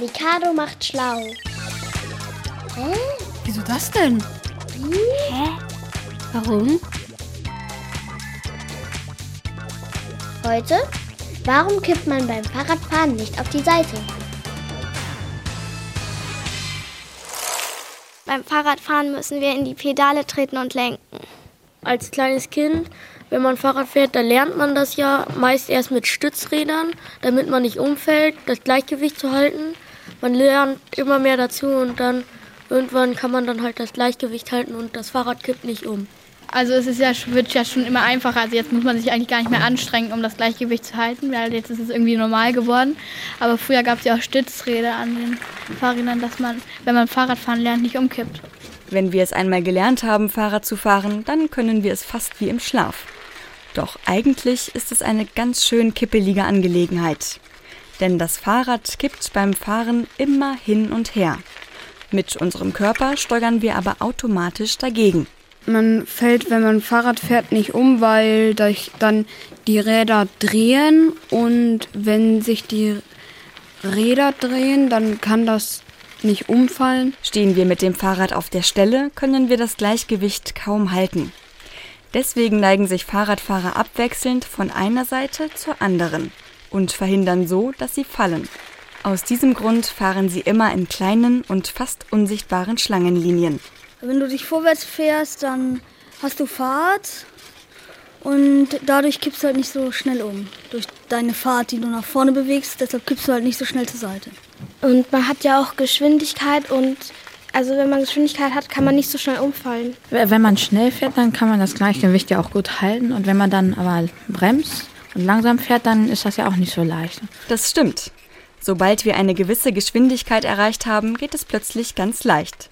Mikado macht schlau. Hä? Wieso das denn? Hä? Warum? Heute? Warum kippt man beim Fahrradfahren nicht auf die Seite? Beim Fahrradfahren müssen wir in die Pedale treten und lenken. Als kleines Kind, wenn man Fahrrad fährt, da lernt man das ja meist erst mit Stützrädern, damit man nicht umfällt, das Gleichgewicht zu halten. Man lernt immer mehr dazu und dann irgendwann kann man dann halt das Gleichgewicht halten und das Fahrrad kippt nicht um. Also es ist ja, wird ja schon immer einfacher. Also jetzt muss man sich eigentlich gar nicht mehr anstrengen, um das Gleichgewicht zu halten, weil jetzt ist es irgendwie normal geworden. Aber früher gab es ja auch Stützräder an den Fahrrädern, dass man, wenn man Fahrradfahren lernt, nicht umkippt. Wenn wir es einmal gelernt haben, Fahrrad zu fahren, dann können wir es fast wie im Schlaf. Doch eigentlich ist es eine ganz schön kippelige Angelegenheit. Denn das Fahrrad kippt beim Fahren immer hin und her. Mit unserem Körper steuern wir aber automatisch dagegen. Man fällt, wenn man Fahrrad fährt, nicht um, weil dann die Räder drehen und wenn sich die Räder drehen, dann kann das nicht umfallen. Stehen wir mit dem Fahrrad auf der Stelle, können wir das Gleichgewicht kaum halten. Deswegen neigen sich Fahrradfahrer abwechselnd von einer Seite zur anderen und verhindern so, dass sie fallen. Aus diesem Grund fahren sie immer in kleinen und fast unsichtbaren Schlangenlinien. Wenn du dich vorwärts fährst, dann hast du Fahrt und dadurch kippst du halt nicht so schnell um. Durch deine Fahrt, die du nach vorne bewegst, deshalb kippst du halt nicht so schnell zur Seite. Und man hat ja auch Geschwindigkeit und also wenn man Geschwindigkeit hat, kann man nicht so schnell umfallen. Wenn man schnell fährt, dann kann man das Gleichgewicht ja auch gut halten. Und wenn man dann aber bremst und langsam fährt, dann ist das ja auch nicht so leicht. Das stimmt. Sobald wir eine gewisse Geschwindigkeit erreicht haben, geht es plötzlich ganz leicht.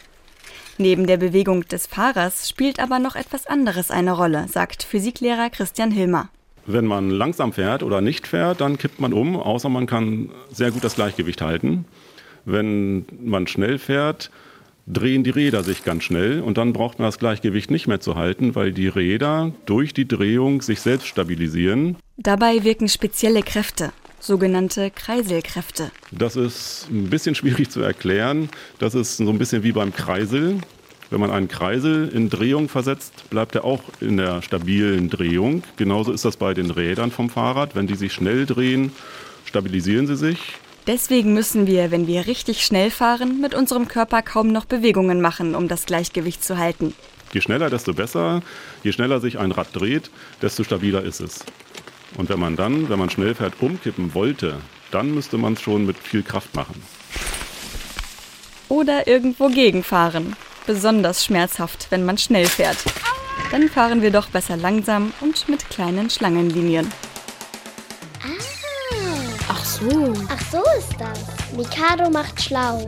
Neben der Bewegung des Fahrers spielt aber noch etwas anderes eine Rolle, sagt Physiklehrer Christian Hilmer. Wenn man langsam fährt oder nicht fährt, dann kippt man um, außer man kann sehr gut das Gleichgewicht halten. Wenn man schnell fährt, drehen die Räder sich ganz schnell und dann braucht man das Gleichgewicht nicht mehr zu halten, weil die Räder durch die Drehung sich selbst stabilisieren. Dabei wirken spezielle Kräfte sogenannte Kreiselkräfte. Das ist ein bisschen schwierig zu erklären. Das ist so ein bisschen wie beim Kreisel. Wenn man einen Kreisel in Drehung versetzt, bleibt er auch in der stabilen Drehung. Genauso ist das bei den Rädern vom Fahrrad. Wenn die sich schnell drehen, stabilisieren sie sich. Deswegen müssen wir, wenn wir richtig schnell fahren, mit unserem Körper kaum noch Bewegungen machen, um das Gleichgewicht zu halten. Je schneller, desto besser. Je schneller sich ein Rad dreht, desto stabiler ist es. Und wenn man dann, wenn man schnell fährt, umkippen wollte, dann müsste man es schon mit viel Kraft machen. Oder irgendwo gegenfahren. Besonders schmerzhaft, wenn man schnell fährt. Dann fahren wir doch besser langsam und mit kleinen Schlangenlinien. Ah. Ach so. Ach so ist das. Mikado macht schlau.